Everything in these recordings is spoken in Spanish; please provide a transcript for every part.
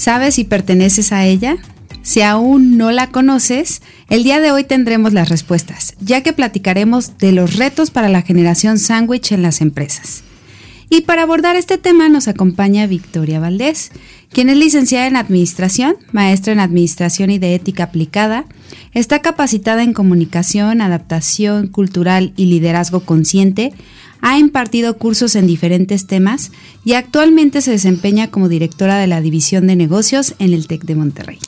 ¿Sabes si perteneces a ella? Si aún no la conoces, el día de hoy tendremos las respuestas, ya que platicaremos de los retos para la generación sándwich en las empresas. Y para abordar este tema nos acompaña Victoria Valdés, quien es licenciada en Administración, maestra en Administración y de Ética Aplicada, está capacitada en Comunicación, Adaptación Cultural y Liderazgo Consciente, ha impartido cursos en diferentes temas y actualmente se desempeña como directora de la División de Negocios en el TEC de Monterrey.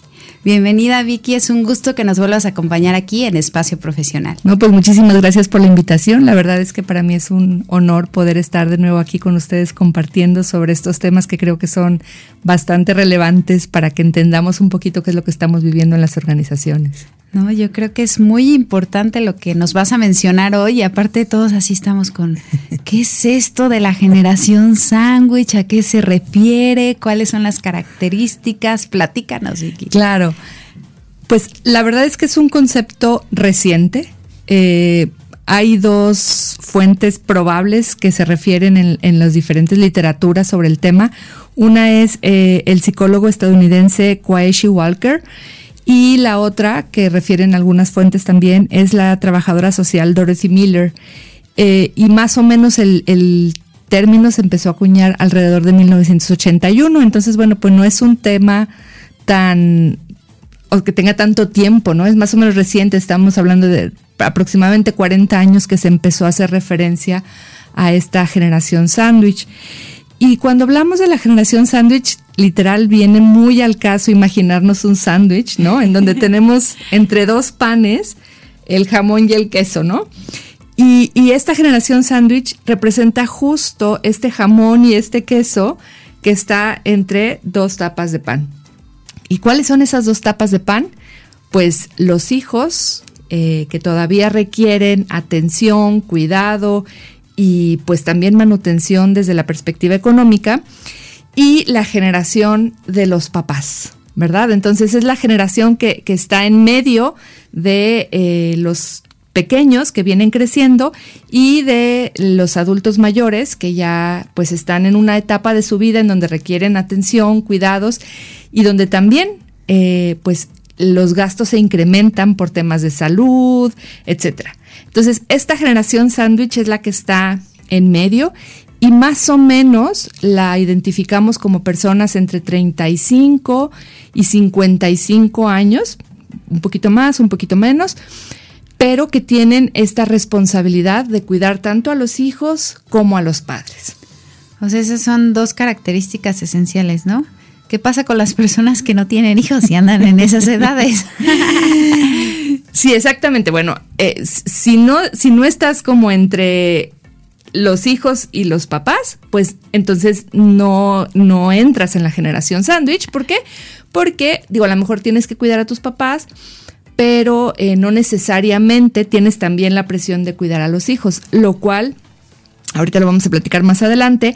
Bienvenida Vicky, es un gusto que nos vuelvas a acompañar aquí en Espacio Profesional. No, pues muchísimas gracias por la invitación. La verdad es que para mí es un honor poder estar de nuevo aquí con ustedes compartiendo sobre estos temas que creo que son bastante relevantes para que entendamos un poquito qué es lo que estamos viviendo en las organizaciones. No, yo creo que es muy importante lo que nos vas a mencionar hoy. Y aparte, todos así estamos con ¿qué es esto de la generación sándwich? ¿A qué se refiere? ¿Cuáles son las características? Platícanos. Claro. Pues la verdad es que es un concepto reciente. Eh, hay dos fuentes probables que se refieren en, las diferentes literaturas sobre el tema. Una es eh, el psicólogo estadounidense Quaishi Walker y la otra, que refieren algunas fuentes también, es la trabajadora social Dorothy Miller. Eh, y más o menos el, término se empezó a acuñar alrededor de 1981. Entonces, bueno, pues no es un tema tan o que tenga tanto tiempo, ¿no? Es más o menos reciente, estamos hablando de aproximadamente 40 años que se empezó a hacer referencia a esta generación sándwich. Y cuando hablamos de la generación sándwich, literal viene muy al caso imaginarnos un sándwich, ¿no? En donde tenemos entre dos panes el jamón y el queso, ¿no? Y, esta generación sándwich representa justo este jamón y este queso que está entre dos tapas de pan. ¿Y cuáles son esas dos tapas de pan? Pues los hijos eh, que todavía requieren atención, cuidado y pues también manutención desde la perspectiva económica y la generación de los papás, ¿verdad? Entonces es la generación que, está en medio de eh, los pequeños que vienen creciendo y de los adultos mayores que ya pues están en una etapa de su vida en donde requieren atención, cuidados y donde también eh, pues los gastos se incrementan por temas de salud, etcétera. Entonces, esta generación sándwich es la que está en medio y más o menos la identificamos como personas entre 35 y 55 años, un poquito más, un poquito menos, pero que tienen esta responsabilidad de cuidar tanto a los hijos como a los padres. O sea, esas son dos características esenciales, ¿no? ¿Qué pasa con las personas que no tienen hijos y andan en esas edades? Sí, exactamente. Bueno, eh, si, no, si no estás como entre los hijos y los papás, pues entonces no, no entras en la generación sándwich. ¿Por qué? Porque, digo, a lo mejor tienes que cuidar a tus papás, pero eh, no necesariamente tienes también la presión de cuidar a los hijos, lo cual, ahorita lo vamos a platicar más adelante,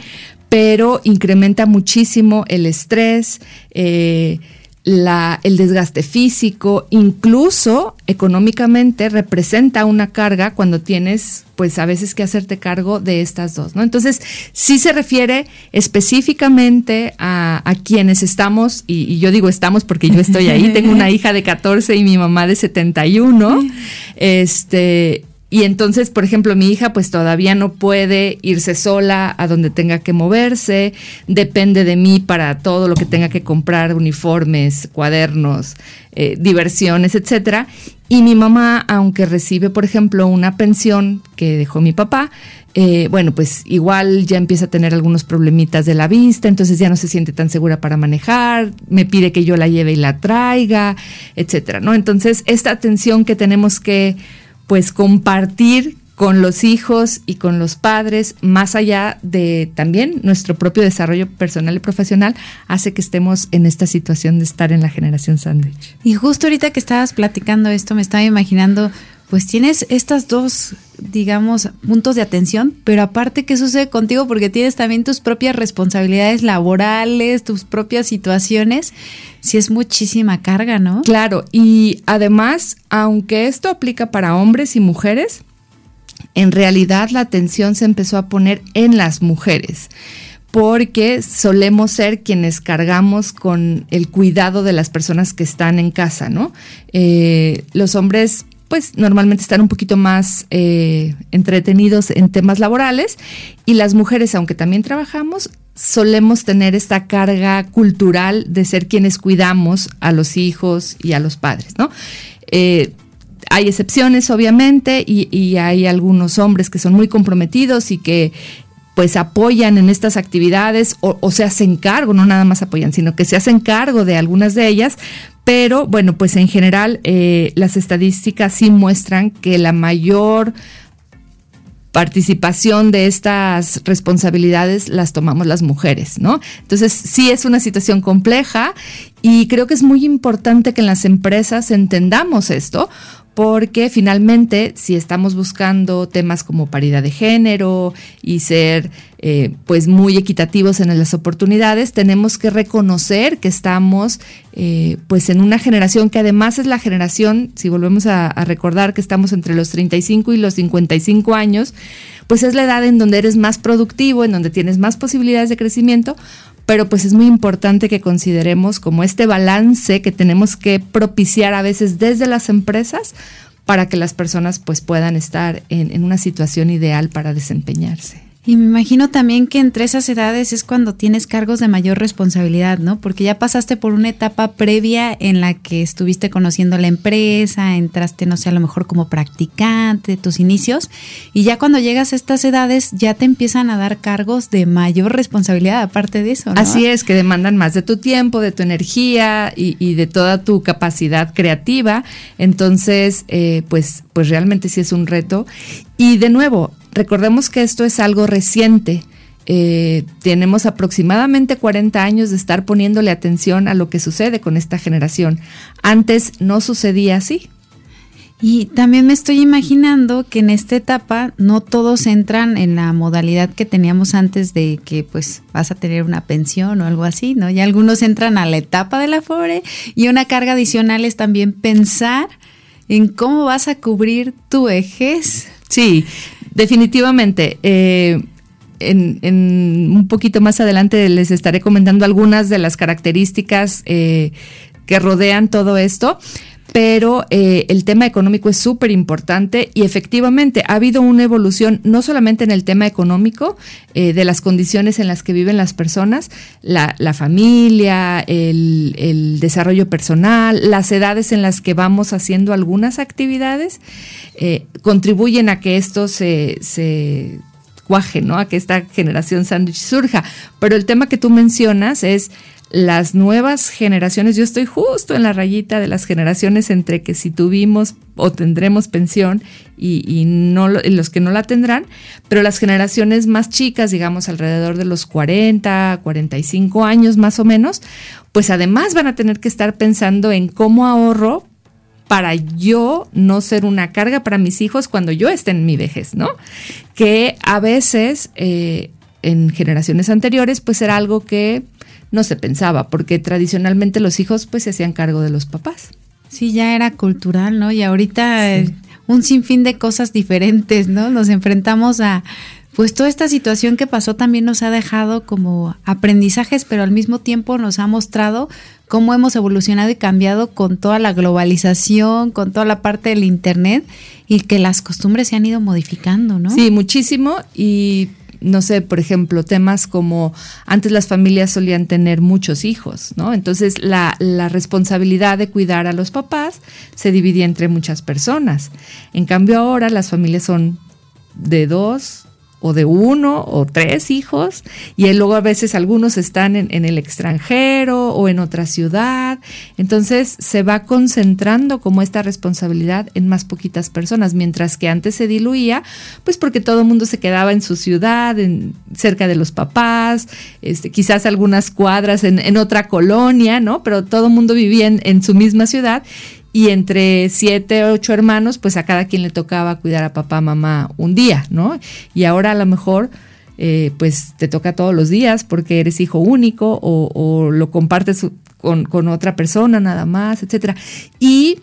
pero incrementa muchísimo el estrés, eh, la, el desgaste físico, incluso económicamente representa una carga cuando tienes, pues a veces que hacerte cargo de estas dos, ¿no? Entonces, sí se refiere específicamente a, a quienes estamos, y, y, yo digo estamos porque yo estoy ahí, tengo una hija de 14 y mi mamá de 71, este, y entonces, por ejemplo, mi hija pues todavía no puede irse sola a donde tenga que moverse, depende de mí para todo lo que tenga que comprar, uniformes, cuadernos, eh, diversiones, etcétera. Y mi mamá, aunque recibe, por ejemplo, una pensión que dejó mi papá, eh, bueno, pues igual ya empieza a tener algunos problemitas de la vista, entonces ya no se siente tan segura para manejar, me pide que yo la lleve y la traiga, etcétera, ¿no? Entonces, esta atención que tenemos que pues compartir con los hijos y con los padres, más allá de también nuestro propio desarrollo personal y profesional, hace que estemos en esta situación de estar en la generación sándwich. Y justo ahorita que estabas platicando esto, me estaba imaginando, pues tienes estas dos, digamos, puntos de atención, pero aparte, ¿qué sucede contigo? Porque tienes también tus propias responsabilidades laborales, tus propias situaciones. Sí es muchísima carga, ¿no? Claro, y además, aunque esto aplica para hombres y mujeres, en realidad la atención se empezó a poner en las mujeres porque solemos ser quienes cargamos con el cuidado de las personas que están en casa, ¿no? Eh, los hombres pues normalmente están un poquito más eh, entretenidos en temas laborales y las mujeres, aunque también trabajamos, solemos tener esta carga cultural de ser quienes cuidamos a los hijos y a los padres, ¿no? Eh, hay excepciones, obviamente, y, hay algunos hombres que son muy comprometidos y que pues apoyan en estas actividades o, se hacen cargo, no nada más apoyan, sino que se hacen cargo de algunas de ellas, pero bueno, pues en general eh, las estadísticas sí muestran que la mayor participación de estas responsabilidades las tomamos las mujeres, ¿no? Entonces sí es una situación compleja y creo que es muy importante que en las empresas entendamos esto, porque finalmente si estamos buscando temas como paridad de género y ser eh, pues muy equitativos en las oportunidades, tenemos que reconocer que estamos eh, pues en una generación que además es la generación, si volvemos a, a recordar que estamos entre los 35 y los 55 años, pues es la edad en donde eres más productivo, en donde tienes más posibilidades de crecimiento, pero pues es muy importante que consideremos como este balance que tenemos que propiciar a veces desde las empresas para que las personas pues puedan estar en, en una situación ideal para desempeñarse. Y me imagino también que entre esas edades es cuando tienes cargos de mayor responsabilidad, ¿no? Porque ya pasaste por una etapa previa en la que estuviste conociendo la empresa, entraste, no sé, a lo mejor como practicante, tus inicios, y ya cuando llegas a estas edades ya te empiezan a dar cargos de mayor responsabilidad aparte de eso, ¿no? Así es, que demandan más de tu tiempo, de tu energía y, de toda tu capacidad creativa. Entonces, eh, pues, pues realmente sí es un reto. Y de nuevo, Recordemos que esto es algo reciente. Eh, tenemos aproximadamente 40 años de estar poniéndole atención a lo que sucede con esta generación. Antes no sucedía así. Y también me estoy imaginando que en esta etapa no todos entran en la modalidad que teníamos antes de que pues vas a tener una pensión o algo así, ¿no? Y algunos entran a la etapa de la FORE y una carga adicional es también pensar en cómo vas a cubrir tu vejez. Sí, Definitivamente. Eh, en, un poquito más adelante les estaré comentando algunas de las características eh, que rodean todo esto pero eh, el tema económico es súper importante y efectivamente ha habido una evolución no solamente en el tema económico, de las condiciones en las que viven las personas, la, familia, el, desarrollo personal, las edades en las que vamos haciendo algunas actividades, eh, contribuyen a que esto se, se cuaje, ¿no? A que esta generación sándwich surja. Pero el tema que tú mencionas es las nuevas generaciones. Yo estoy justo en la rayita de las generaciones entre que si tuvimos o tendremos pensión y, no los que no la tendrán, pero las generaciones más chicas, digamos alrededor de los 40, 45 años más o menos, pues además van a tener que estar pensando en cómo ahorro para yo no ser una carga para mis hijos cuando yo esté en mi vejez, ¿no? Que a veces eh, en generaciones anteriores pues era algo que no se pensaba, porque tradicionalmente los hijos pues se hacían cargo de los papás. Sí, ya era cultural, ¿no? Y ahorita eh, un sinfín de cosas diferentes, ¿no? Nos enfrentamos a pues toda esta situación que pasó también nos ha dejado como aprendizajes, pero al mismo tiempo nos ha mostrado cómo hemos evolucionado y cambiado con toda la globalización, con toda la parte del Internet y que las costumbres se han ido modificando, ¿no? Sí, muchísimo y no sé, por ejemplo, temas como antes las familias solían tener muchos hijos, ¿no? Entonces la, la, responsabilidad de cuidar a los papás se dividía entre muchas personas. En cambio ahora las familias son de dos, o de uno o tres hijos y luego a veces algunos están en, el extranjero o en otra ciudad. Entonces se va concentrando como esta responsabilidad en más poquitas personas, mientras que antes se diluía, pues porque todo el mundo se quedaba en su ciudad, en, cerca de los papás, este, quizás algunas cuadras en, otra colonia, ¿no? Pero todo el mundo vivía en, en su misma ciudad y entre siete, ocho hermanos, pues a cada quien le tocaba cuidar a papá, mamá un día, ¿no? Y ahora a lo mejor, eh, pues te toca todos los días porque eres hijo único o, lo compartes con, otra persona nada más, etcétera. Y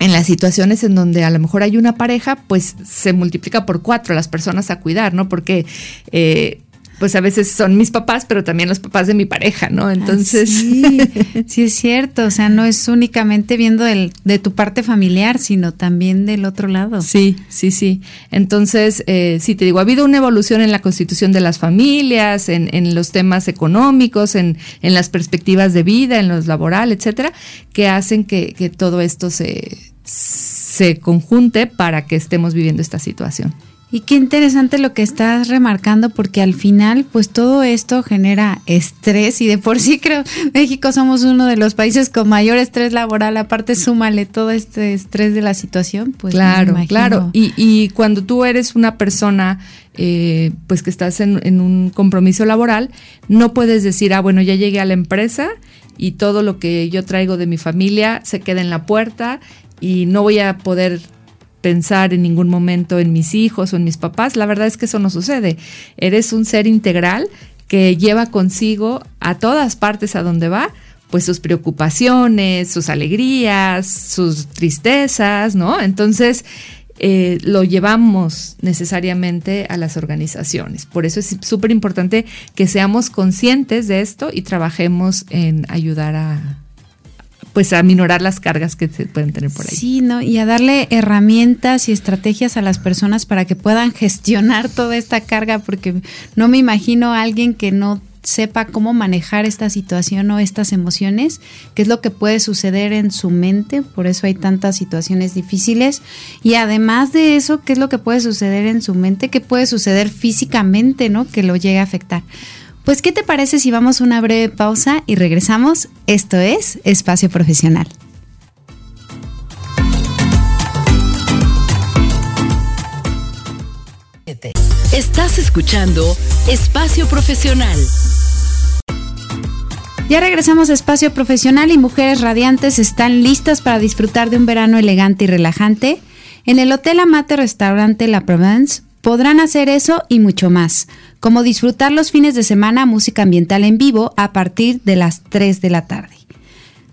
en las situaciones en donde a lo mejor hay una pareja, pues se multiplica por cuatro las personas a cuidar, ¿no? Porque eh, pues a veces son mis papás, pero también los papás de mi pareja, ¿no? Entonces... sí, sí, es cierto, o sea, no es únicamente viendo el, de tu parte familiar, sino también del otro lado. Sí, sí, sí. Entonces, eh, sí, te digo, ha habido una evolución en la constitución de las familias, en, en los temas económicos, en, en, las perspectivas de vida, en los laboral, etcétera, que hacen que, que todo esto se, se conjunte para que estemos viviendo esta situación. Y qué interesante lo que estás remarcando porque al final pues todo esto genera estrés y de por sí creo México somos uno de los países con mayor estrés laboral, aparte súmale todo este estrés de la situación, pues claro, claro. Y, y, cuando tú eres una persona eh, pues que estás en, en un compromiso laboral, no puedes decir, ah, bueno, ya llegué a la empresa y todo lo que yo traigo de mi familia se queda en la puerta y no voy a poder pensar en ningún momento en mis hijos o en mis papás. La verdad es que eso no sucede. Eres un ser integral que lleva consigo a todas partes a donde va, pues sus preocupaciones, sus alegrías, sus tristezas, ¿no? Entonces, eh, lo llevamos necesariamente a las organizaciones. Por eso es súper importante que seamos conscientes de esto y trabajemos en ayudar a, pues a minorar las cargas que se pueden tener por ahí. Sí, ¿no? Y a darle herramientas y estrategias a las personas para que puedan gestionar toda esta carga, porque no me imagino a alguien que no sepa cómo manejar esta situación o estas emociones, qué es lo que puede suceder en su mente, por eso hay tantas situaciones difíciles, y además de eso, qué es lo que puede suceder en su mente, qué puede suceder físicamente, ¿no? Que lo llegue a afectar. Pues, ¿qué te parece si vamos a una breve pausa y regresamos? Esto es Espacio Profesional. Estás escuchando Espacio Profesional. Ya regresamos a Espacio Profesional y Mujeres Radiantes están listas para disfrutar de un verano elegante y relajante. En el Hotel Amate Restaurante La Provence podrán hacer eso y mucho más como disfrutar los fines de semana música ambiental en vivo a partir de las 3 de la tarde.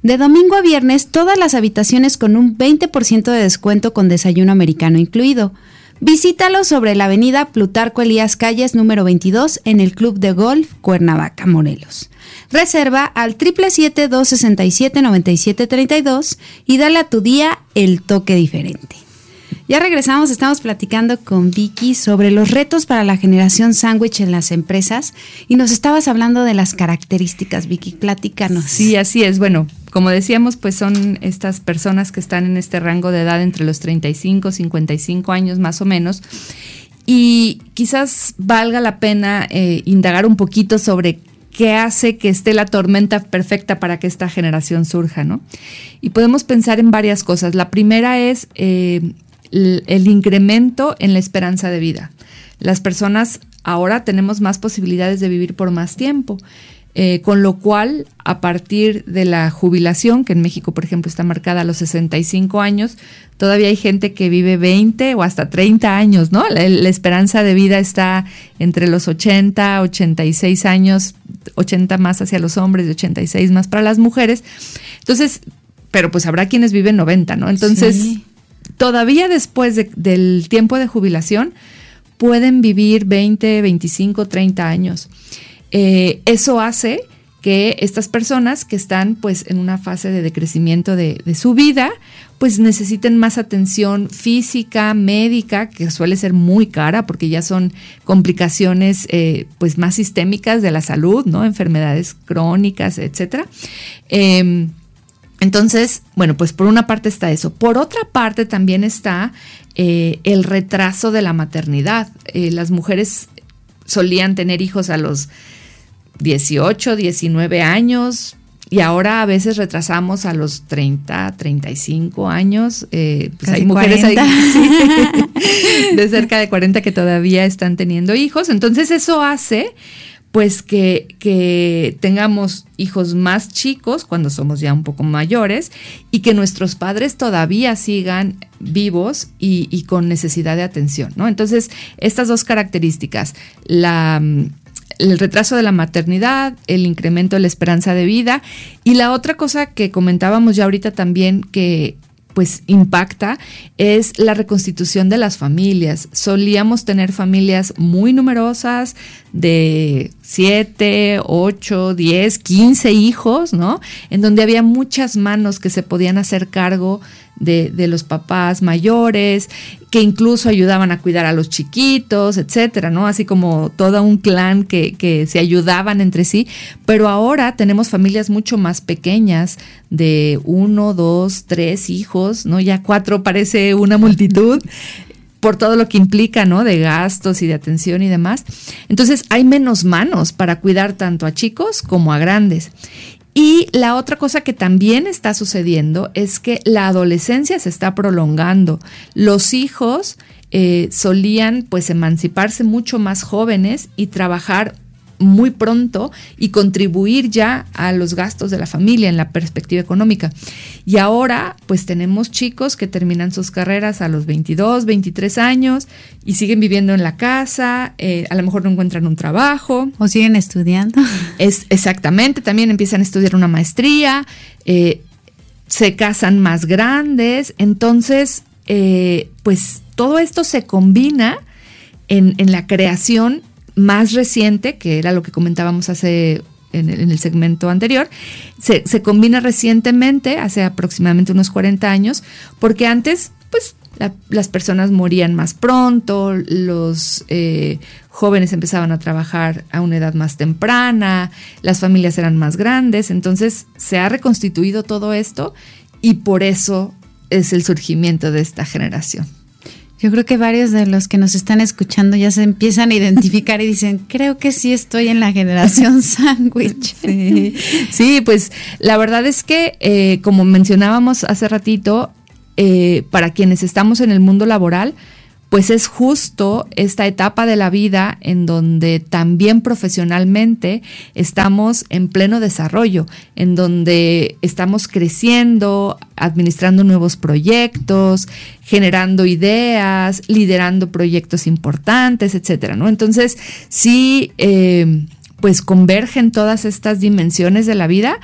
De domingo a viernes, todas las habitaciones con un 20% de descuento con desayuno americano incluido. Visítalo sobre la avenida Plutarco Elías Calles número 22 en el Club de Golf Cuernavaca, Morelos. Reserva al 777-267-9732 y dale a tu día el toque diferente. Ya regresamos, estamos platicando con Vicky sobre los retos para la generación sándwich en las empresas y nos estabas hablando de las características, Vicky, platícanos. Sí, así es. Bueno, como decíamos, pues son estas personas que están en este rango de edad entre los 35, 55 años más o menos. Y quizás valga la pena eh, indagar un poquito sobre qué hace que esté la tormenta perfecta para que esta generación surja, ¿no? Y podemos pensar en varias cosas. La primera es eh, el, incremento en la esperanza de vida. Las personas ahora tenemos más posibilidades de vivir por más tiempo. Eh, con lo cual, a partir de la jubilación, que en México, por ejemplo, está marcada a los 65 años, todavía hay gente que vive 20 o hasta 30 años, ¿no? La, esperanza de vida está entre los 80, 86 años, 80 más hacia los hombres y 86 más para las mujeres. Entonces, pero pues habrá quienes viven 90, ¿no? Entonces, todavía después del tiempo de jubilación pueden vivir 20, 25, 30 años. Eh, eso hace que estas personas que están pues en una fase de decrecimiento de, su vida, pues necesiten más atención física, médica, que suele ser muy cara porque ya son complicaciones eh, pues más sistémicas de la salud, ¿no? Enfermedades crónicas, etcétera. Em, Entonces, bueno, pues por una parte está eso. Por otra parte también está eh, el retraso de la maternidad. Eh, las mujeres solían tener hijos a los 18, 19 años, y ahora a veces retrasamos a los 30, 35 años. Eh, pues hay mujeres ahí, de cerca de 40 que todavía están teniendo hijos. Entonces eso hace pues que, que, tengamos hijos más chicos cuando somos ya un poco mayores y que nuestros padres todavía sigan vivos y, con necesidad de atención, ¿no? Entonces, estas dos características, la el retraso de la maternidad, el incremento de la esperanza de vida y la otra cosa que comentábamos ya ahorita también que pues impacta es la reconstitución de las familias. Solíamos tener familias muy numerosas de 7, 8, 10, 15 hijos, ¿no? En donde había muchas manos que se podían hacer cargo de, de, los papás mayores, que incluso ayudaban a cuidar a los chiquitos, etcétera, ¿no? Así como todo un clan que, que se ayudaban entre sí. Pero ahora tenemos familias mucho más pequeñas, de uno, dos, tres hijos, ¿no? Ya cuatro parece una multitud por todo lo que implica, ¿no? De gastos y de atención y demás. Entonces hay menos manos para cuidar tanto a chicos como a grandes. Y la otra cosa que también está sucediendo es que la adolescencia se está prolongando. Los hijos eh, solían pues emanciparse mucho más jóvenes y trabajar muy pronto y contribuir ya a los gastos de la familia en la perspectiva económica. Y ahora pues tenemos chicos que terminan sus carreras a los 22, 23 años y siguen viviendo en la casa, eh, a lo mejor no encuentran un trabajo. O siguen estudiando. Es, exactamente, también empiezan a estudiar una maestría, eh, se casan más grandes, entonces eh, pues todo esto se combina en, en la creación más reciente, que era lo que comentábamos hace en el, segmento anterior, se, combina recientemente, hace aproximadamente unos 40 años, porque antes, pues, las personas morían más pronto, los eh, jóvenes empezaban a trabajar a una edad más temprana, las familias eran más grandes, entonces se ha reconstituido todo esto y por eso es el surgimiento de esta generación. Yo creo que varios de los que nos están escuchando ya se empiezan a identificar y dicen, creo que sí estoy en la generación sándwich. Sí. pues la verdad es que, eh, como mencionábamos hace ratito, eh, para quienes estamos en el mundo laboral, pues es justo esta etapa de la vida en donde también profesionalmente estamos en pleno desarrollo, en donde estamos creciendo, administrando nuevos proyectos, generando ideas, liderando proyectos importantes, etcétera, ¿no? Entonces, sí, eh, pues convergen todas estas dimensiones de la vida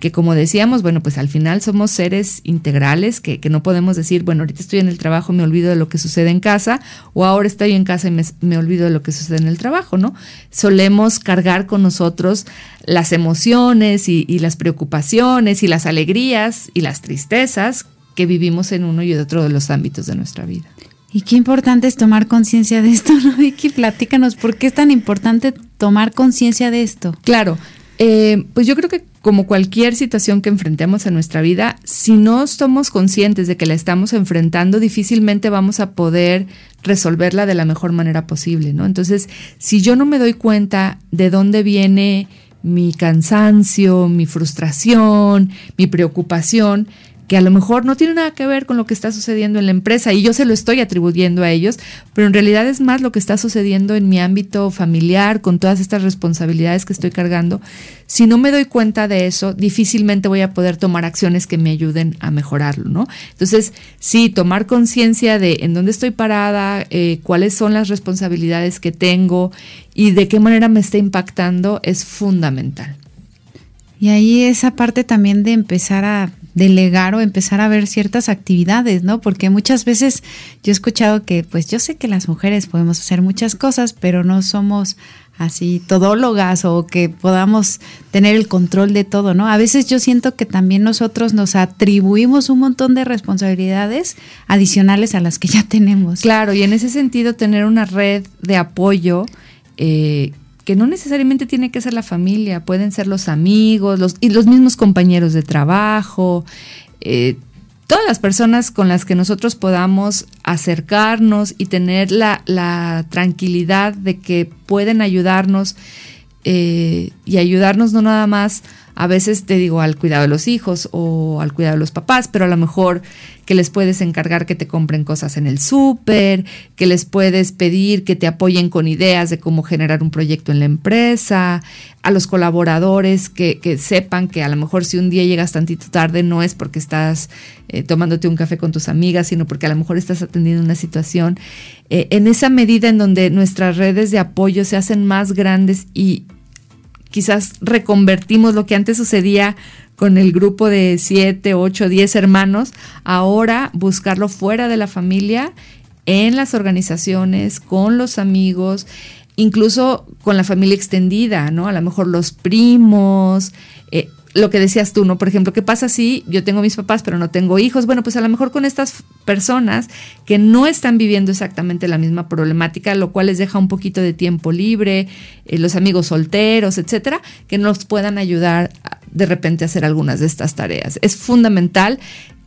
que como decíamos, bueno, pues al final somos seres integrales, que, no podemos decir, bueno, ahorita estoy en el trabajo, me olvido de lo que sucede en casa, o ahora estoy en casa y me, olvido de lo que sucede en el trabajo, ¿no? Solemos cargar con nosotros las emociones y, las preocupaciones y las alegrías y las tristezas que vivimos en uno y otro de los ámbitos de nuestra vida. Y qué importante es tomar conciencia de esto, ¿no? Vicky, platícanos, ¿por qué es tan importante tomar conciencia de esto? Claro, eh, pues yo creo que como cualquier situación que enfrentemos en nuestra vida, si no somos conscientes de que la estamos enfrentando, difícilmente vamos a poder resolverla de la mejor manera posible, ¿no? Entonces, si yo no me doy cuenta de dónde viene mi cansancio, mi frustración, mi preocupación, que a lo mejor no tiene nada que ver con lo que está sucediendo en la empresa y yo se lo estoy atribuyendo a ellos, pero en realidad es más lo que está sucediendo en mi ámbito familiar, con todas estas responsabilidades que estoy cargando. Si no me doy cuenta de eso, difícilmente voy a poder tomar acciones que me ayuden a mejorarlo, ¿no? Entonces, sí, tomar conciencia de en dónde estoy parada, eh, cuáles son las responsabilidades que tengo y de qué manera me está impactando es fundamental. Y ahí esa parte también de empezar a delegar o empezar a ver ciertas actividades, ¿no? Porque muchas veces yo he escuchado que, pues yo sé que las mujeres podemos hacer muchas cosas, pero no somos así todólogas o que podamos tener el control de todo, ¿no? A veces yo siento que también nosotros nos atribuimos un montón de responsabilidades adicionales a las que ya tenemos. Claro, y en ese sentido tener una red de apoyo eh, que no necesariamente tiene que ser la familia, pueden ser los amigos los, y los mismos compañeros de trabajo, eh, todas las personas con las que nosotros podamos acercarnos y tener la, tranquilidad de que pueden ayudarnos eh, y ayudarnos no nada más a veces te digo al cuidado de los hijos o al cuidado de los papás, pero a lo mejor que les puedes encargar que te compren cosas en el súper, que les puedes pedir que te apoyen con ideas de cómo generar un proyecto en la empresa, a los colaboradores que, sepan que a lo mejor si un día llegas tantito tarde no es porque estás eh, tomándote un café con tus amigas, sino porque a lo mejor estás atendiendo una situación. Eh, en esa medida en donde nuestras redes de apoyo se hacen más grandes y, quizás reconvertimos lo que antes sucedía con el grupo de siete, ocho, diez hermanos, ahora buscarlo fuera de la familia, en las organizaciones, con los amigos, incluso con la familia extendida, ¿no? A lo mejor los primos, eh, lo que decías tú, ¿no? Por ejemplo, ¿qué pasa si yo tengo mis papás pero no tengo hijos? Bueno, pues a lo mejor con estas personas que no están viviendo exactamente la misma problemática, lo cual les deja un poquito de tiempo libre, eh, los amigos solteros, etcétera, que nos puedan ayudar de repente a hacer algunas de estas tareas. Es fundamental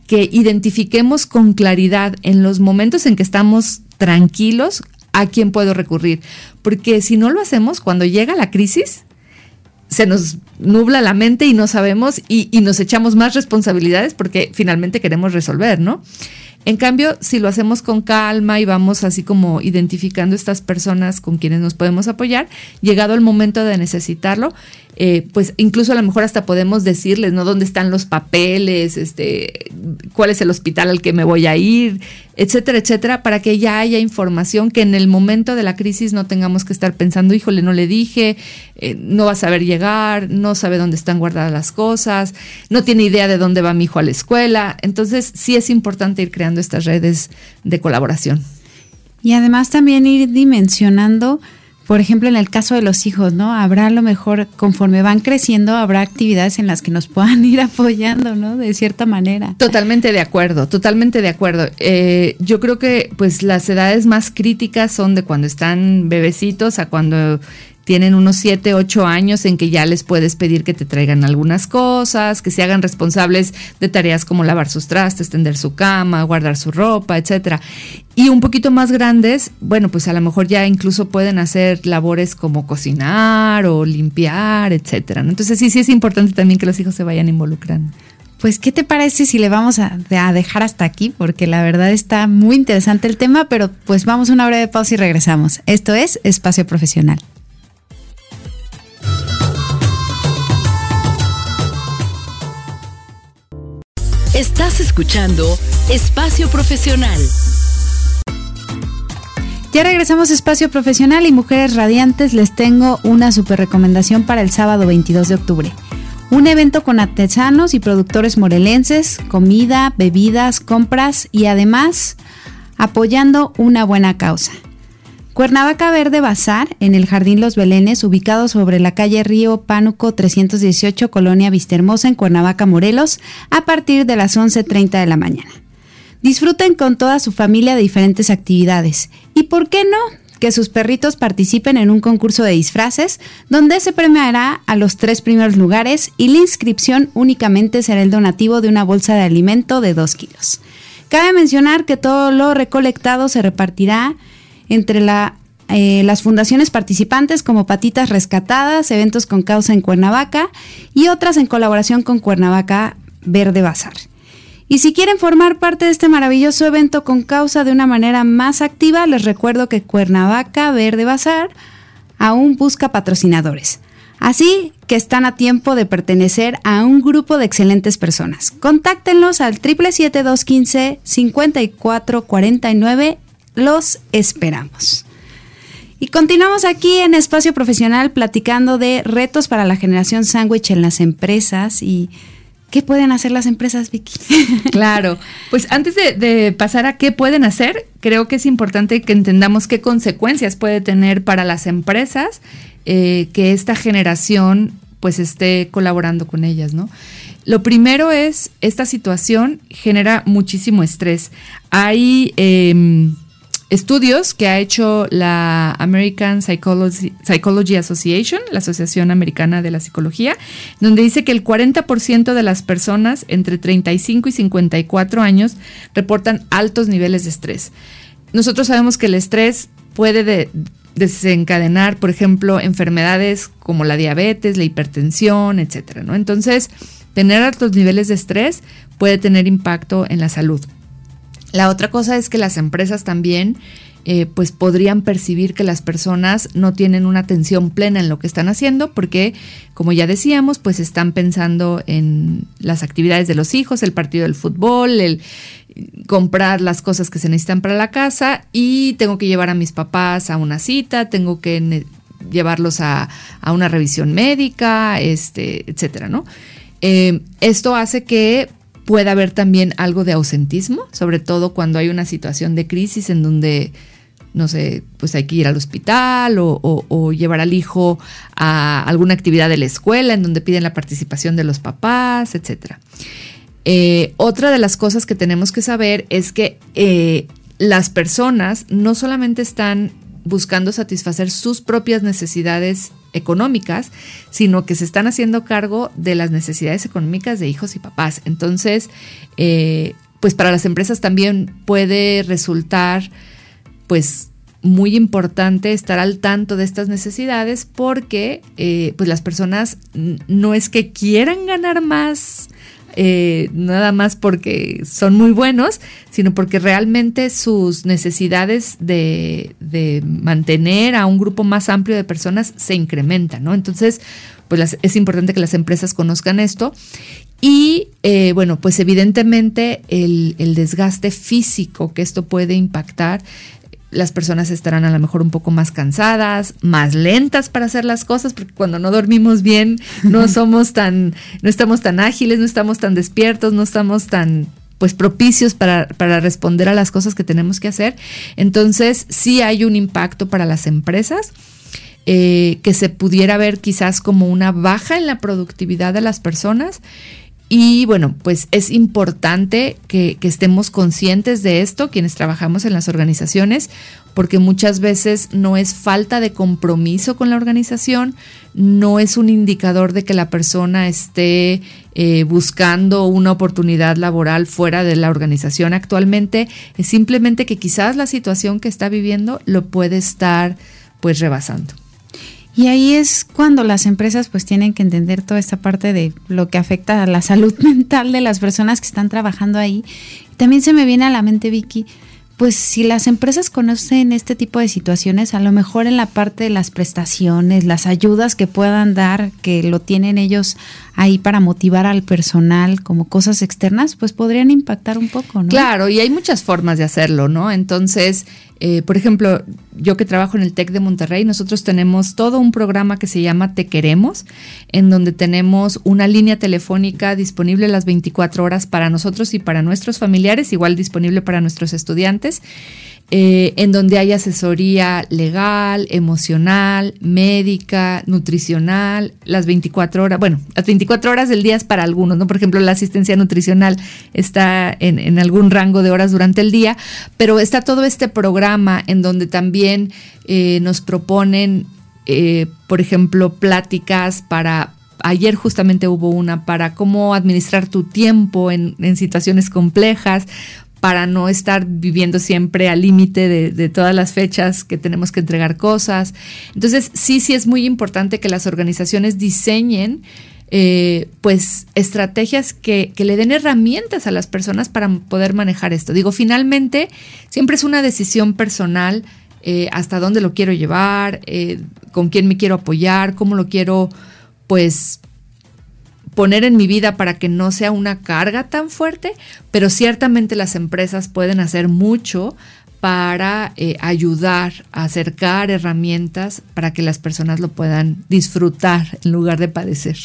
que identifiquemos con claridad en los momentos en que estamos tranquilos a quién puedo recurrir, porque si no lo hacemos, cuando llega la crisis, se nos nubla la mente y no sabemos y, nos echamos más responsabilidades porque finalmente queremos resolver, ¿no? En cambio, si lo hacemos con calma y vamos así como identificando estas personas con quienes nos podemos apoyar, llegado el momento de necesitarlo, eh, pues incluso a lo mejor hasta podemos decirles, ¿no? ¿Dónde están los papeles? Este, ¿Cuál es el hospital al que me voy a ir? Etcétera, etcétera, para que ya haya información que en el momento de la crisis no tengamos que estar pensando, híjole, no le dije, eh, no va a saber llegar, no sabe dónde están guardadas las cosas, no tiene idea de dónde va mi hijo a la escuela. Entonces, sí es importante ir creando estas redes de colaboración. Y además también ir dimensionando por ejemplo, en el caso de los hijos, ¿no? Habrá a lo mejor, conforme van creciendo, habrá actividades en las que nos puedan ir apoyando, ¿no? De cierta manera. Totalmente de acuerdo, totalmente de acuerdo. Eh, yo creo que pues las edades más críticas son de cuando están bebecitos a cuando tienen unos 7, 8 años en que ya les puedes pedir que te traigan algunas cosas, que se hagan responsables de tareas como lavar sus trastes, tender su cama, guardar su ropa, etcétera. Y un poquito más grandes, bueno, pues a lo mejor ya incluso pueden hacer labores como cocinar o limpiar, etcétera. Entonces sí, sí es importante también que los hijos se vayan involucrando. Pues, ¿qué te parece si le vamos a, a, dejar hasta aquí? Porque la verdad está muy interesante el tema, pero pues vamos a una breve pausa y regresamos. Esto es Espacio Profesional. Estás escuchando Espacio Profesional. Ya regresamos a Espacio Profesional y Mujeres Radiantes. Les tengo una super recomendación para el sábado 22 de octubre. Un evento con artesanos y productores morelenses, comida, bebidas, compras y además apoyando una buena causa. Cuernavaca Verde Bazar, en el Jardín Los Belenes, ubicado sobre la calle Río Pánuco 318, Colonia Vistahermosa, en Cuernavaca, Morelos, a partir de las 11.30 de la mañana. Disfruten con toda su familia de diferentes actividades. ¿Y por qué no? Que sus perritos participen en un concurso de disfraces, donde se premiará a los tres primeros lugares y la inscripción únicamente será el donativo de una bolsa de alimento de 2 kilos. Cabe mencionar que todo lo recolectado se repartirá entre eh, las fundaciones participantes como Patitas Rescatadas, eventos con causa en Cuernavaca y otras en colaboración con Cuernavaca Verde Bazar. Y si quieren formar parte de este maravilloso evento con causa de una manera más activa, les recuerdo que Cuernavaca Verde Bazar aún busca patrocinadores. Así que están a tiempo de pertenecer a un grupo de excelentes personas. Contáctenlos al 777 5449 los esperamos. Y continuamos aquí en Espacio Profesional platicando de retos para la generación sándwich en las empresas y qué pueden hacer las empresas, Vicky. Claro, pues antes de, pasar a qué pueden hacer, creo que es importante que entendamos qué consecuencias puede tener para las empresas eh, que esta generación pues esté colaborando con ellas, ¿no? Lo primero es, esta situación genera muchísimo estrés. Hay... Em, estudios que ha hecho la American Psychology, Psychology, Association, la Asociación Americana de la Psicología, donde dice que el 40% de las personas entre 35 y 54 años reportan altos niveles de estrés. Nosotros sabemos que el estrés puede desencadenar, por ejemplo, enfermedades como la diabetes, la hipertensión, etcétera, ¿no? Entonces, tener altos niveles de estrés puede tener impacto en la salud. La otra cosa es que las empresas también eh, pues podrían percibir que las personas no tienen una atención plena en lo que están haciendo porque, como ya decíamos, pues están pensando en las actividades de los hijos, el partido del fútbol, el comprar las cosas que se necesitan para la casa y tengo que llevar a mis papás a una cita, tengo que llevarlos a, una revisión médica, este, etcétera, ¿no? Eh, esto hace que puede haber también algo de ausentismo, sobre todo cuando hay una situación de crisis en donde, no sé, pues hay que ir al hospital o, llevar al hijo a alguna actividad de la escuela en donde piden la participación de los papás, etc. Eh, otra de las cosas que tenemos que saber es que eh, las personas no solamente están buscando satisfacer sus propias necesidades económicas, sino que se están haciendo cargo de las necesidades económicas de hijos y papás. Entonces, eh, pues para las empresas también puede resultar, pues, muy importante estar al tanto de estas necesidades porque eh, pues las personas no es que quieran ganar más eh, nada más porque son muy buenos, sino porque realmente sus necesidades de, mantener a un grupo más amplio de personas se incrementan, ¿no? Entonces, pues es importante que las empresas conozcan esto. Y eh, bueno, pues evidentemente el, el, desgaste físico que esto puede impactar las personas estarán a lo mejor un poco más cansadas, más lentas para hacer las cosas, porque cuando no dormimos bien no somos tan, no estamos tan ágiles, no estamos tan despiertos, no estamos tan pues propicios para, responder a las cosas que tenemos que hacer. Entonces, sí hay un impacto para las empresas. Eh, que se pudiera ver quizás como una baja en la productividad de las personas y bueno, pues es importante que, estemos conscientes de esto, quienes trabajamos en las organizaciones, porque muchas veces no es falta de compromiso con la organización, no es un indicador de que la persona esté eh, buscando una oportunidad laboral fuera de la organización actualmente, es simplemente que quizás la situación que está viviendo lo puede estar pues rebasando. Y ahí es cuando las empresas pues tienen que entender toda esta parte de lo que afecta a la salud mental de las personas que están trabajando ahí. También se me viene a la mente, Vicky, pues si las empresas conocen este tipo de situaciones, a lo mejor en la parte de las prestaciones, las ayudas que puedan dar, que lo tienen ellos ahí para motivar al personal como cosas externas, pues podrían impactar un poco, ¿no? Claro, y hay muchas formas de hacerlo, ¿no? Entonces, eh, por ejemplo, yo que trabajo en el TEC de Monterrey, nosotros tenemos todo un programa que se llama Te Queremos, en donde tenemos una línea telefónica disponible las 24 horas para nosotros y para nuestros familiares, igual disponible para nuestros estudiantes. Eh, en donde hay asesoría legal, emocional, médica, nutricional, las 24 horas, bueno, las 24 horas del día es para algunos, ¿no? Por ejemplo, la asistencia nutricional está en, algún rango de horas durante el día, pero está todo este programa en donde también eh, nos proponen, eh, por ejemplo, pláticas para ayer justamente hubo una para cómo administrar tu tiempo en, en, situaciones complejas para no estar viviendo siempre al límite de, todas las fechas que tenemos que entregar cosas. Entonces, sí, sí es muy importante que las organizaciones diseñen eh, pues estrategias que, le den herramientas a las personas para poder manejar esto. Digo, finalmente, siempre es una decisión personal eh, hasta dónde lo quiero llevar, eh, con quién me quiero apoyar, cómo lo quiero, pues, poner en mi vida para que no sea una carga tan fuerte, pero ciertamente las empresas pueden hacer mucho para eh, ayudar a acercar herramientas para que las personas lo puedan disfrutar en lugar de padecer.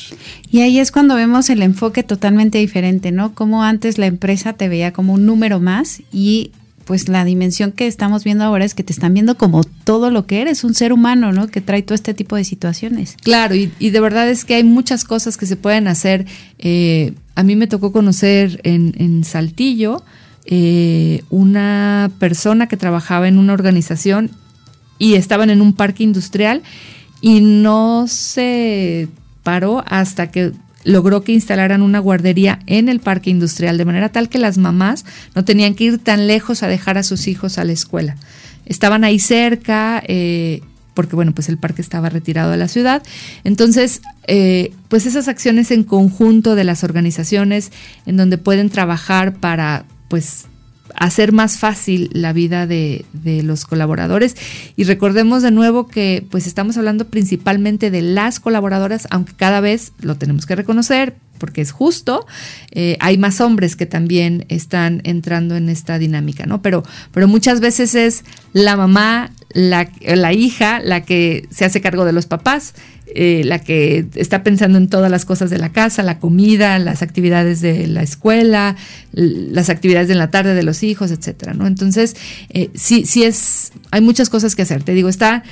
Y ahí es cuando vemos el enfoque totalmente diferente, ¿no? Como antes la empresa te veía como un número más y pues la dimensión que estamos viendo ahora es que te están viendo como todo lo que eres, un ser humano, ¿no? Que trae todo este tipo de situaciones. Claro, y, de verdad es que hay muchas cosas que se pueden hacer. Eh, a mí me tocó conocer en, Saltillo eh, una persona que trabajaba en una organización y estaban en un parque industrial y no se paró hasta que logró que instalaran una guardería en el parque industrial, de manera tal que las mamás no tenían que ir tan lejos a dejar a sus hijos a la escuela. Estaban ahí cerca, eh, porque bueno, pues el parque estaba retirado de la ciudad. Entonces, eh, pues esas acciones en conjunto de las organizaciones en donde pueden trabajar para pues hacer más fácil la vida de, de, los colaboradores. Y recordemos de nuevo que pues estamos hablando principalmente de las colaboradoras, aunque cada vez lo tenemos que reconocer porque es justo, eh, hay más hombres que también están entrando en esta dinámica, ¿no? Pero, pero muchas veces es la mamá, la, la hija, la que se hace cargo de los papás, eh, la que está pensando en todas las cosas de la casa, la comida, las actividades de la escuela, las actividades de la tarde de los hijos, etcétera, ¿no? Entonces, eh, sí, sí es, hay muchas cosas que hacer. Te digo, está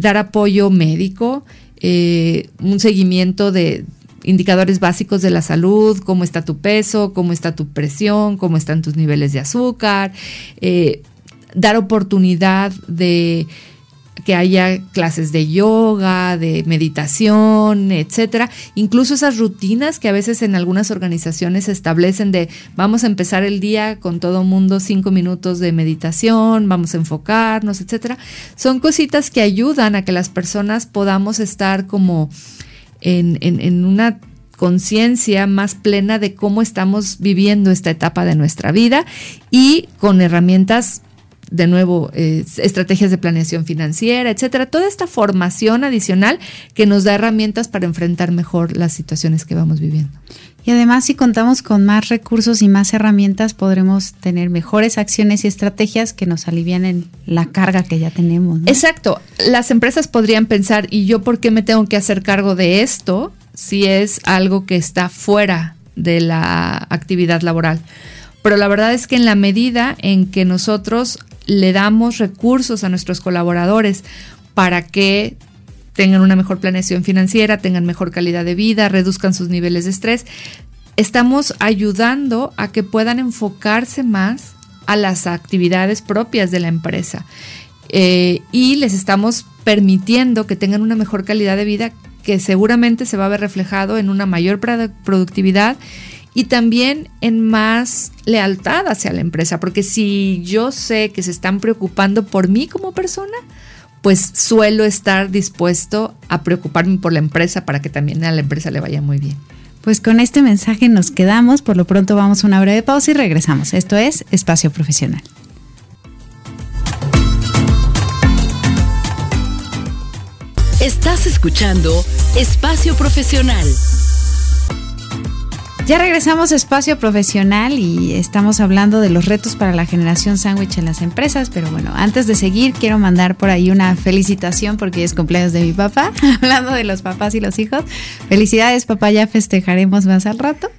dar apoyo médico, un seguimiento de indicadores básicos de la salud, cómo está tu peso, cómo está tu presión, cómo están tus niveles de azúcar, eh, dar oportunidad de que haya clases de yoga, de meditación, etcétera. Incluso esas rutinas que a veces en algunas organizaciones se establecen de vamos a empezar el día con todo mundo cinco minutos de meditación, vamos a enfocarnos, etcétera. Son cositas que ayudan a que las personas podamos estar como en, una conciencia más plena de cómo estamos viviendo esta etapa de nuestra vida y con herramientas de nuevo, eh, estrategias de planeación financiera, etcétera, toda esta formación adicional que nos da herramientas para enfrentar mejor las situaciones que vamos viviendo. Y además, si contamos con más recursos y más herramientas, podremos tener mejores acciones y estrategias que nos alivianen la carga que ya tenemos. Exacto. Las empresas podrían pensar, ¿y yo por qué me tengo que hacer cargo de esto si es algo que está fuera de la actividad laboral? Pero la verdad es que en la medida en que nosotros le damos recursos a nuestros colaboradores para que tengan una mejor planeación financiera, tengan mejor calidad de vida, reduzcan sus niveles de estrés, estamos ayudando a que puedan enfocarse más a las actividades propias de la empresa. Eh, y les estamos permitiendo que tengan una mejor calidad de vida que seguramente se va a ver reflejado en una mayor productividad y también en más lealtad hacia la empresa, porque si yo sé que se están preocupando por mí como persona, pues suelo estar dispuesto a preocuparme por la empresa para que también a la empresa le vaya muy bien. Pues con este mensaje nos quedamos, por lo pronto vamos a una breve pausa y regresamos. Esto es Espacio Profesional. Estás escuchando Espacio Profesional. Ya regresamos a espacio profesional y estamos hablando de los retos para la generación sándwich en las empresas, pero bueno, antes de seguir quiero mandar por ahí una felicitación porque es cumpleaños de mi papá, hablando de los papás y los hijos. Felicidades papá, ya festejaremos más al rato.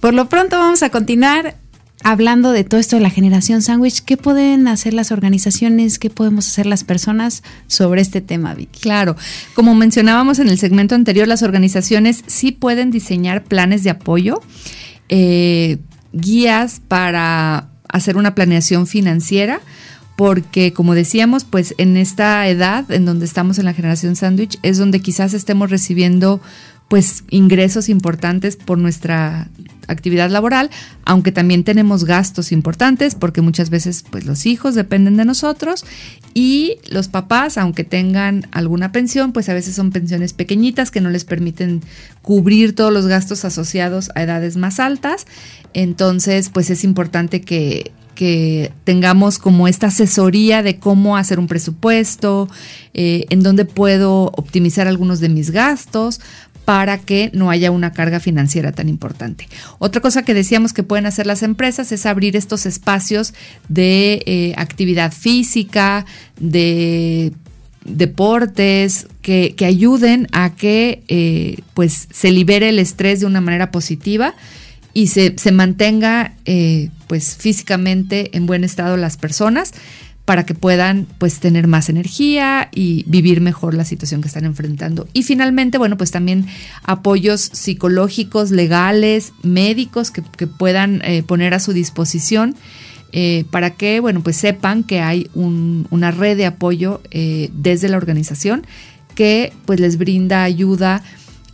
Por lo pronto vamos a continuar hablando de todo esto de la generación sándwich, ¿qué pueden hacer las organizaciones? ¿Qué podemos hacer las personas sobre este tema, Vicky? Claro, como mencionábamos en el segmento anterior, las organizaciones sí pueden diseñar planes de apoyo, eh, guías para hacer una planeación financiera porque como decíamos, pues en esta edad en donde estamos en la generación sándwich es donde quizás estemos recibiendo pues ingresos importantes por nuestra actividad laboral, aunque también tenemos gastos importantes porque muchas veces pues los hijos dependen de nosotros y los papás, aunque tengan alguna pensión, pues a veces son pensiones pequeñitas que no les permiten cubrir todos los gastos asociados a edades más altas. Entonces, pues es importante que que tengamos como esta asesoría de cómo hacer un presupuesto, eh, en dónde puedo optimizar algunos de mis gastos para que no haya una carga financiera tan importante. Otra cosa que decíamos que pueden hacer las empresas es abrir estos espacios de eh, actividad física, de deportes que, ayuden a que eh, pues se libere el estrés de una manera positiva y se, mantenga eh, pues físicamente en buen estado las personas para que puedan pues tener más energía y vivir mejor la situación que están enfrentando. Y finalmente, bueno, pues también apoyos psicológicos, legales, médicos que, puedan eh, poner a su disposición eh, para que, bueno, pues sepan que hay una red de apoyo eh, desde la organización que pues les brinda ayuda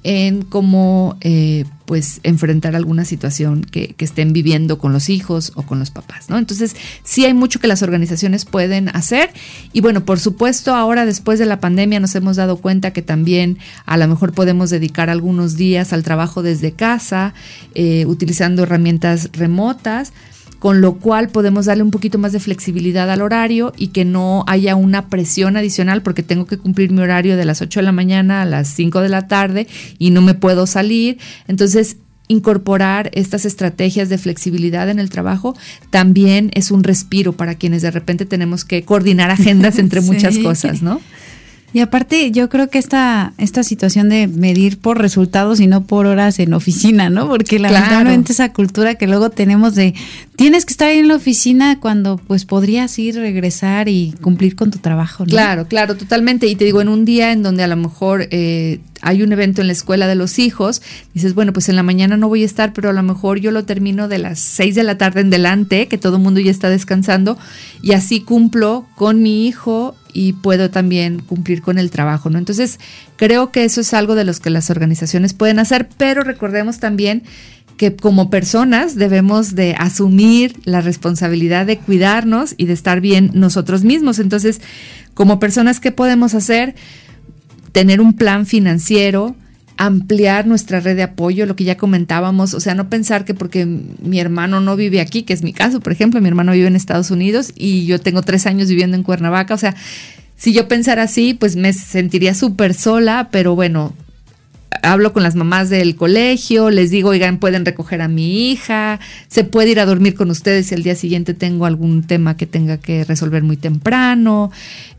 en cómo eh, pues enfrentar alguna situación que, estén viviendo con los hijos o con los papás, ¿no? Entonces, sí hay mucho que las organizaciones pueden hacer y bueno, por supuesto, ahora después de la pandemia nos hemos dado cuenta que también a lo mejor podemos dedicar algunos días al trabajo desde casa, eh, utilizando herramientas remotas, con lo cual podemos darle un poquito más de flexibilidad al horario y que no haya una presión adicional porque tengo que cumplir mi horario de las 8 de la mañana a las 5 de la tarde y no me puedo salir. Entonces, incorporar estas estrategias de flexibilidad en el trabajo también es un respiro para quienes de repente tenemos que coordinar agendas entre muchas cosas, ¿no? Y aparte, yo creo que esta, esta situación de medir por resultados y no por horas en oficina, ¿no? Porque lamentablemente esa cultura que luego tenemos de tienes que estar en la oficina cuando pues podrías ir, regresar y cumplir con tu trabajo, ¿no? Claro, claro, totalmente. Y te digo, en un día en donde a lo mejor eh, hay un evento en la escuela de los hijos, dices, bueno, pues en la mañana no voy a estar, pero a lo mejor yo lo termino de las seis de la tarde en delante, que todo el mundo ya está descansando, y así cumplo con mi hijo y puedo también cumplir con el trabajo, ¿no? Entonces, creo que eso es algo de los que las organizaciones pueden hacer, pero recordemos también que como personas debemos de asumir la responsabilidad de cuidarnos y de estar bien nosotros mismos. Entonces, como personas, ¿qué podemos hacer? Tener un plan financiero, ampliar nuestra red de apoyo, lo que ya comentábamos, o sea, no pensar que porque mi hermano no vive aquí, que es mi caso, por ejemplo, mi hermano vive en Estados Unidos y yo tengo tres años viviendo en Cuernavaca, o sea, si yo pensara así, pues me sentiría súper sola, pero bueno, hablo con las mamás del colegio, les digo, oigan, pueden recoger a mi hija, se puede ir a dormir con ustedes si el día siguiente tengo algún tema que tenga que resolver muy temprano.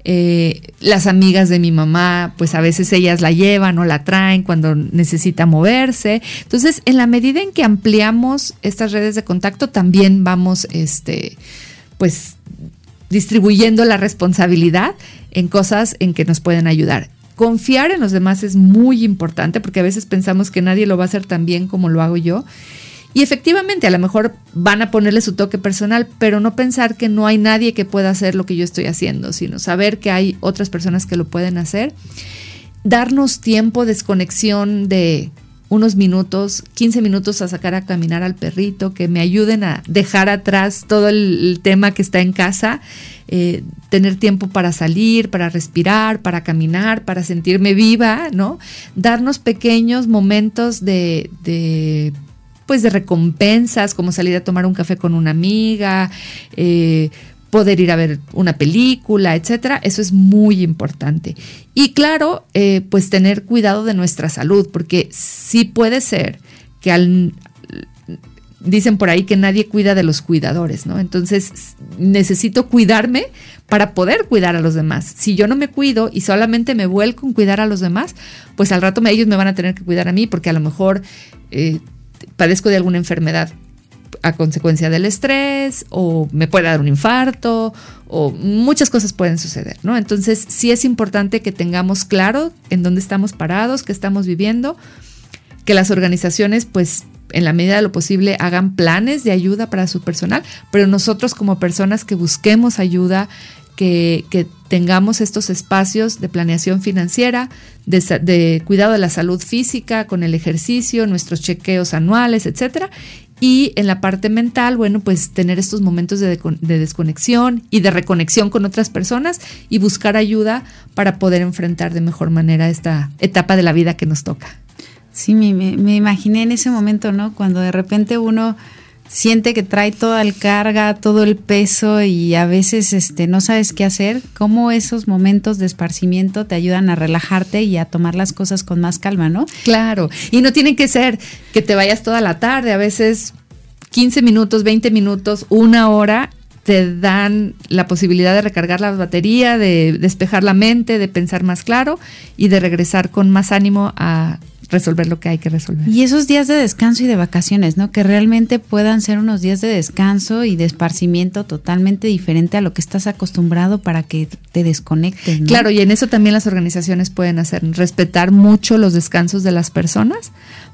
Eh, las amigas de mi mamá, pues a veces ellas la llevan o la traen cuando necesita moverse. Entonces, en la medida en que ampliamos estas redes de contacto, también vamos, este, pues, distribuyendo la responsabilidad en cosas en que nos pueden ayudar. Confiar en los demás es muy importante porque a veces pensamos que nadie lo va a hacer tan bien como lo hago yo. Y efectivamente, a lo mejor van a ponerle su toque personal, pero no pensar que no hay nadie que pueda hacer lo que yo estoy haciendo, sino saber que hay otras personas que lo pueden hacer. Darnos tiempo, desconexión de unos minutos, 15 minutos a sacar a caminar al perrito, que me ayuden a dejar atrás todo el, tema que está en casa, eh, tener tiempo para salir, para respirar, para caminar, para sentirme viva, ¿no? Darnos pequeños momentos de, de pues de recompensas, como salir a tomar un café con una amiga, eh, poder ir a ver una película, etcétera. Eso es muy importante. Y claro, eh, pues tener cuidado de nuestra salud, porque sí puede ser que al dicen por ahí que nadie cuida de los cuidadores, ¿no? Entonces necesito cuidarme para poder cuidar a los demás. Si yo no me cuido y solamente me vuelco en cuidar a los demás, pues al rato ellos me van a tener que cuidar a mí porque a lo mejor eh, padezco de alguna enfermedad a consecuencia del estrés o me puede dar un infarto o muchas cosas pueden suceder, ¿no? Entonces sí es importante que tengamos claro en dónde estamos parados, qué estamos viviendo, que las organizaciones pues en la medida de lo posible hagan planes de ayuda para su personal, pero nosotros como personas que busquemos ayuda, que, tengamos estos espacios de planeación financiera, de, de, cuidado de la salud física, con el ejercicio, nuestros chequeos anuales, etcétera, y en la parte mental, bueno, pues tener estos momentos de, desconexión y de reconexión con otras personas y buscar ayuda para poder enfrentar de mejor manera esta etapa de la vida que nos toca. Sí, me, imaginé en ese momento, ¿no? Cuando de repente uno siente que trae toda el carga, todo el peso y a veces este no sabes qué hacer, cómo esos momentos de esparcimiento te ayudan a relajarte y a tomar las cosas con más calma, ¿no? Claro, y no tiene que ser que te vayas toda la tarde, a veces 15 minutos, 20 minutos, una hora te dan la posibilidad de recargar la batería, de despejar la mente, de pensar más claro y de regresar con más ánimo a resolver lo que hay que resolver. Y esos días de descanso y de vacaciones, ¿no? Que realmente puedan ser unos días de descanso y de esparcimiento totalmente diferente a lo que estás acostumbrado para que te desconectes. ¿no? Claro, y en eso también las organizaciones pueden hacer, respetar mucho los descansos de las personas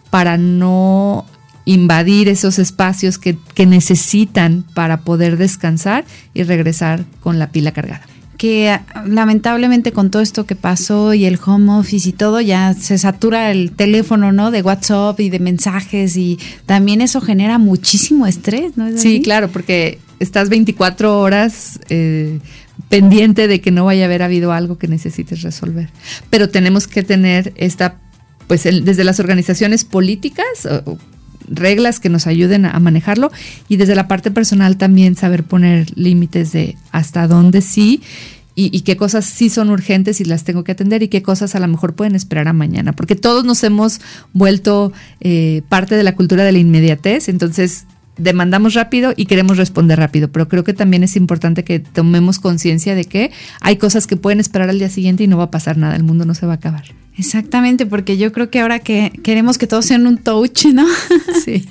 para no invadir esos espacios que, que necesitan para poder descansar y regresar con la pila cargada que ah, lamentablemente con todo esto que pasó y el home office y todo, ya se satura el teléfono, ¿no? De WhatsApp y de mensajes y también eso genera muchísimo estrés, ¿no? sí, claro, porque estás 24 horas eh, pendiente de que no vaya a haber habido algo que necesites resolver. Pero tenemos que tener esta, pues desde las organizaciones políticas, reglas que nos ayuden a manejarlo y desde la parte personal también saber poner límites de hasta dónde sí y, qué cosas sí son urgentes y las tengo que atender y qué cosas a lo mejor pueden esperar a mañana, porque todos nos hemos vuelto eh, parte de la cultura de la inmediatez, entonces demandamos rápido y queremos responder rápido, pero creo que también es importante que tomemos conciencia de que hay cosas que pueden esperar al día siguiente y no va a pasar nada, el mundo no se va a acabar. Exactamente, porque yo creo que ahora que queremos que todo sea en un touch, ¿no? Sí.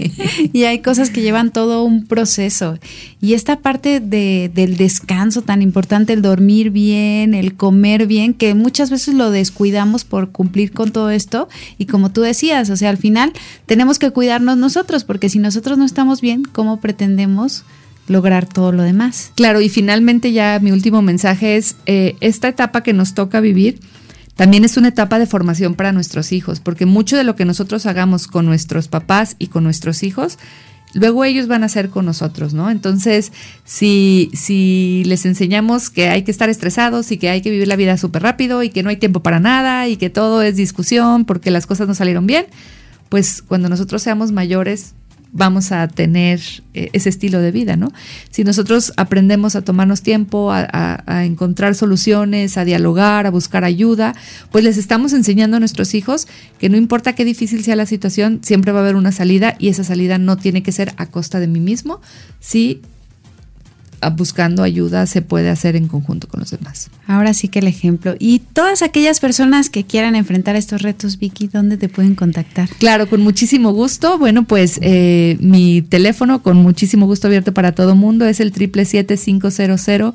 y hay cosas que llevan todo un proceso. Y esta parte de, del descanso tan importante, el dormir bien, el comer bien, que muchas veces lo descuidamos por cumplir con todo esto. Y como tú decías, o sea, al final tenemos que cuidarnos nosotros, porque si nosotros no estamos bien, ¿cómo pretendemos? lograr todo lo demás. Claro, y finalmente ya mi último mensaje es eh, esta etapa que nos toca vivir también es una etapa de formación para nuestros hijos, porque mucho de lo que nosotros hagamos con nuestros papás y con nuestros hijos, luego ellos van a hacer con nosotros, ¿no? Entonces, si, si les enseñamos que hay que estar estresados y que hay que vivir la vida súper rápido y que no hay tiempo para nada y que todo es discusión porque las cosas no salieron bien, pues cuando nosotros seamos mayores vamos a tener eh, ese estilo de vida, ¿no? Si nosotros aprendemos a tomarnos tiempo, a, encontrar soluciones, a dialogar, a buscar ayuda, pues les estamos enseñando a nuestros hijos que no importa qué difícil sea la situación, siempre va a haber una salida y esa salida no tiene que ser a costa de mí mismo, sí buscando ayuda se puede hacer en conjunto con los demás. Ahora sí que el ejemplo. Y todas aquellas personas que quieran enfrentar estos retos, Vicky, ¿dónde te pueden contactar? Claro, con muchísimo gusto. Bueno, pues eh, mi teléfono con muchísimo gusto abierto para todo mundo es el triple siete cinco cero cero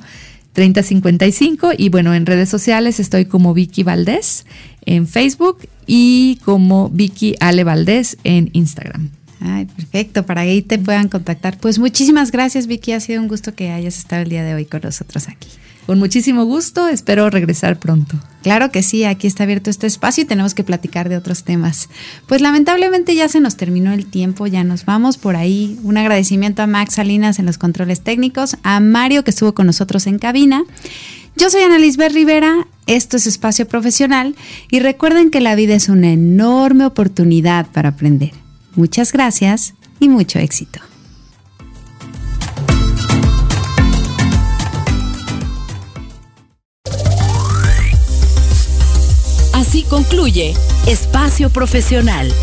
3055 y bueno, en redes sociales estoy como Vicky Valdés en Facebook y como Vicky Ale Valdés en Instagram. Ay, perfecto, para ahí te puedan contactar. Pues muchísimas gracias, Vicky. Ha sido un gusto que hayas estado el día de hoy con nosotros aquí. Con muchísimo gusto, espero regresar pronto. Claro que sí, aquí está abierto este espacio y tenemos que platicar de otros temas. Pues lamentablemente ya se nos terminó el tiempo, ya nos vamos por ahí. Un agradecimiento a Max Salinas en los controles técnicos, a Mario que estuvo con nosotros en cabina. Yo soy Ana Lisbeth Rivera, esto es Espacio Profesional y recuerden que la vida es una enorme oportunidad para aprender. Muchas gracias y mucho éxito. Así concluye Espacio Profesional.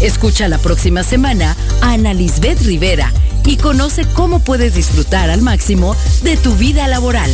Escucha la próxima semana a Ana Lisbeth Rivera y conoce cómo puedes disfrutar al máximo de tu vida laboral.